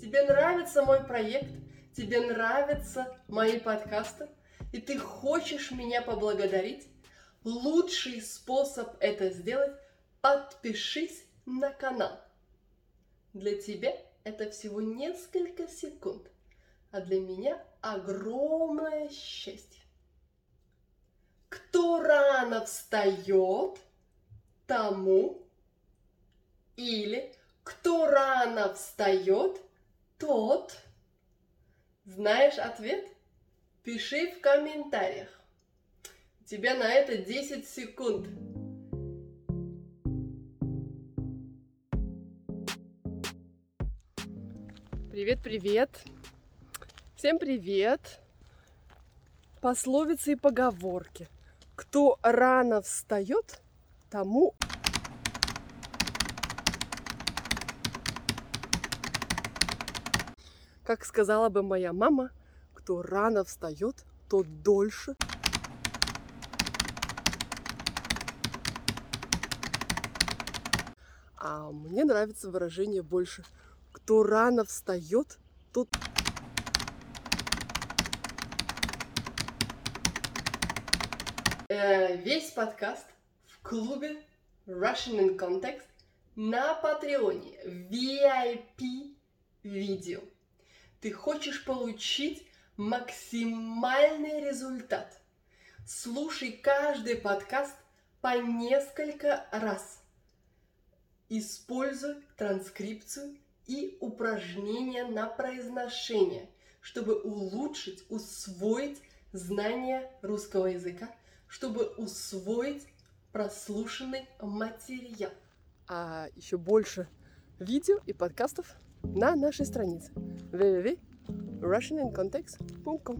Тебе нравится мой проект? Тебе нравятся мои подкасты? И ты хочешь меня поблагодарить? Лучший способ это сделать – подпишись на канал. Для тебя это всего несколько секунд, а для меня огромное счастье. Кто рано встает, тому или кто рано встает, тот. Знаешь ответ? Пиши в комментариях. У тебя на это 10 секунд. Привет, привет. Всем привет. Пословицы и поговорки. Кто рано встает, тому Как сказала бы моя мама, кто рано встает, тот дольше. А мне нравится выражение больше. Кто рано встает, тот... Э, весь подкаст в клубе Russian in Context на Патреоне VIP видео. Ты хочешь получить максимальный результат. Слушай каждый подкаст по несколько раз. Используй транскрипцию и упражнения на произношение, чтобы улучшить, усвоить знания русского языка, чтобы усвоить прослушанный материал. А еще больше видео и подкастов на нашей странице www.russianincontext.com